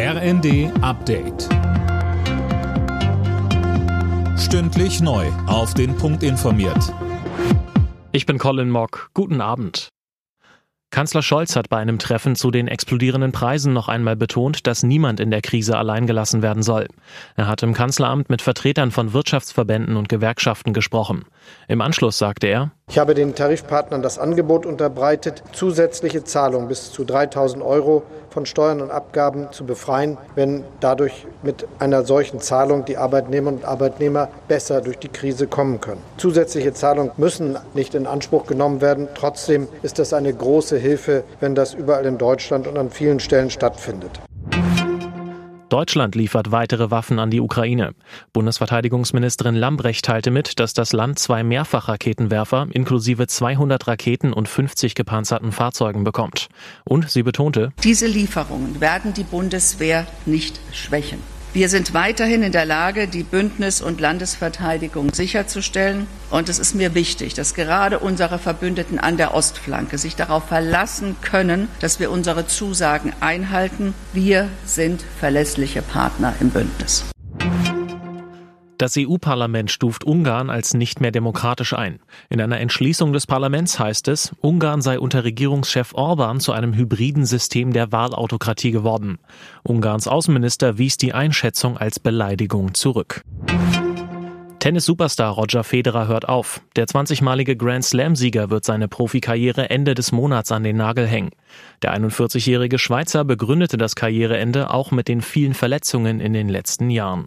RND Update. Stündlich neu. Auf den Punkt informiert. Ich bin Colin Mock. Guten Abend. Kanzler Scholz hat bei einem Treffen zu den explodierenden Preisen noch einmal betont, dass niemand in der Krise allein gelassen werden soll. Er hat im Kanzleramt mit Vertretern von Wirtschaftsverbänden und Gewerkschaften gesprochen. Im Anschluss sagte er, ich habe den Tarifpartnern das Angebot unterbreitet, zusätzliche Zahlungen bis zu 3000 Euro von Steuern und Abgaben zu befreien, wenn dadurch mit einer solchen Zahlung die Arbeitnehmerinnen und Arbeitnehmer besser durch die Krise kommen können. Zusätzliche Zahlungen müssen nicht in Anspruch genommen werden. Trotzdem ist das eine große Hilfe, wenn das überall in Deutschland und an vielen Stellen stattfindet. Deutschland liefert weitere Waffen an die Ukraine. Bundesverteidigungsministerin Lambrecht teilte mit, dass das Land zwei Mehrfachraketenwerfer inklusive 200 Raketen und 50 gepanzerten Fahrzeugen bekommt. Und sie betonte, diese Lieferungen werden die Bundeswehr nicht schwächen. Wir sind weiterhin in der Lage, die Bündnis- und Landesverteidigung sicherzustellen. Und es ist mir wichtig, dass gerade unsere Verbündeten an der Ostflanke sich darauf verlassen können, dass wir unsere Zusagen einhalten. Wir sind verlässliche Partner im Bündnis. Das EU-Parlament stuft Ungarn als nicht mehr demokratisch ein. In einer Entschließung des Parlaments heißt es, Ungarn sei unter Regierungschef Orban zu einem hybriden System der Wahlautokratie geworden. Ungarns Außenminister wies die Einschätzung als Beleidigung zurück. Tennis-Superstar Roger Federer hört auf. Der 20-malige Grand Slam-Sieger wird seine Profikarriere Ende des Monats an den Nagel hängen. Der 41-jährige Schweizer begründete das Karriereende auch mit den vielen Verletzungen in den letzten Jahren.